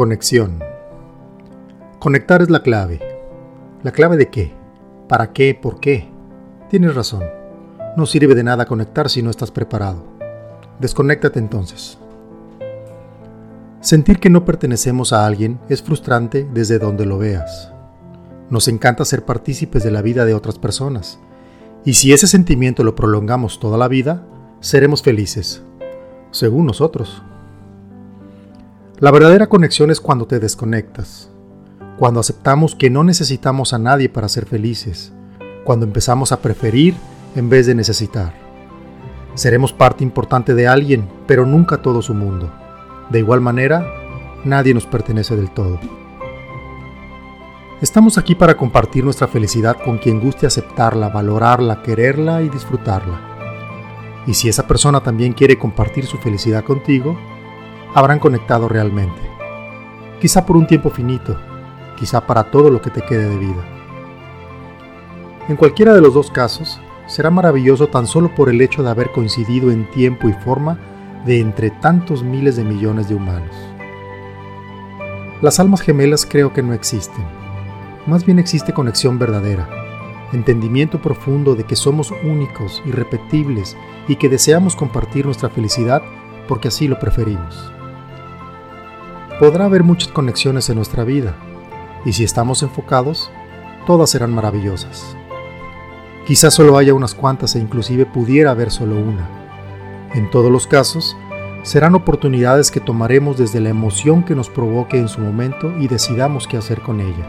Conexión. Conectar es la clave. ¿La clave de qué? ¿Para qué? ¿Por qué? Tienes razón. No sirve de nada conectar si no estás preparado. Desconéctate entonces. Sentir que no pertenecemos a alguien es frustrante desde donde lo veas. Nos encanta ser partícipes de la vida de otras personas. Y si ese sentimiento lo prolongamos toda la vida, seremos felices, según nosotros. La verdadera conexión es cuando te desconectas, cuando aceptamos que no necesitamos a nadie para ser felices, cuando empezamos a preferir en vez de necesitar. Seremos parte importante de alguien, pero nunca todo su mundo. De igual manera, nadie nos pertenece del todo. Estamos aquí para compartir nuestra felicidad con quien guste aceptarla, valorarla, quererla y disfrutarla. Y si esa persona también quiere compartir su felicidad contigo, habrán conectado realmente. Quizá por un tiempo finito, quizá para todo lo que te quede de vida. En cualquiera de los dos casos, será maravilloso tan solo por el hecho de haber coincidido en tiempo y forma de entre tantos miles de millones de humanos. Las almas gemelas creo que no existen. Más bien existe conexión verdadera, entendimiento profundo de que somos únicos, irrepetibles y que deseamos compartir nuestra felicidad porque así lo preferimos. Podrá haber muchas conexiones en nuestra vida, y si estamos enfocados, todas serán maravillosas. Quizás solo haya unas cuantas e inclusive pudiera haber solo una. En todos los casos, serán oportunidades que tomaremos desde la emoción que nos provoque en su momento y decidamos qué hacer con ella.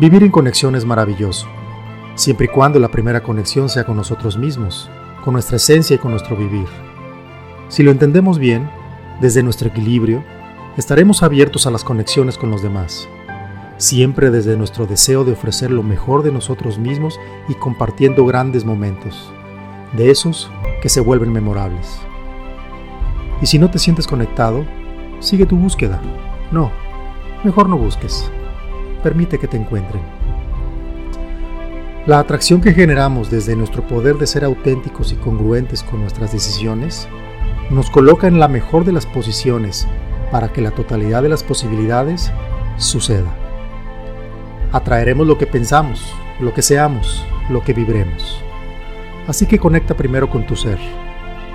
Vivir en conexión es maravilloso, siempre y cuando la primera conexión sea con nosotros mismos, con nuestra esencia y con nuestro vivir. Si lo entendemos bien, desde nuestro equilibrio, estaremos abiertos a las conexiones con los demás, siempre desde nuestro deseo de ofrecer lo mejor de nosotros mismos y compartiendo grandes momentos, de esos que se vuelven memorables. Y si no te sientes conectado, sigue tu búsqueda. No, mejor no busques. Permite que te encuentren. La atracción que generamos desde nuestro poder de ser auténticos y congruentes con nuestras decisiones nos coloca en la mejor de las posiciones para que la totalidad de las posibilidades suceda. Atraeremos lo que pensamos, lo que seamos, lo que vibremos. Así que conecta primero con tu ser.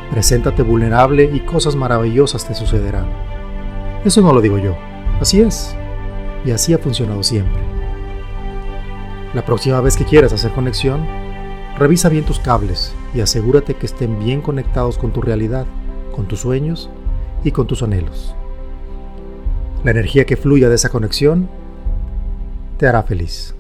Preséntate vulnerable y cosas maravillosas te sucederán. Eso no lo digo yo, así es. Y así ha funcionado siempre. La próxima vez que quieras hacer conexión, revisa bien tus cables y asegúrate que estén bien conectados con tu realidad con tus sueños y con tus anhelos. La energía que fluya de esa conexión te hará feliz.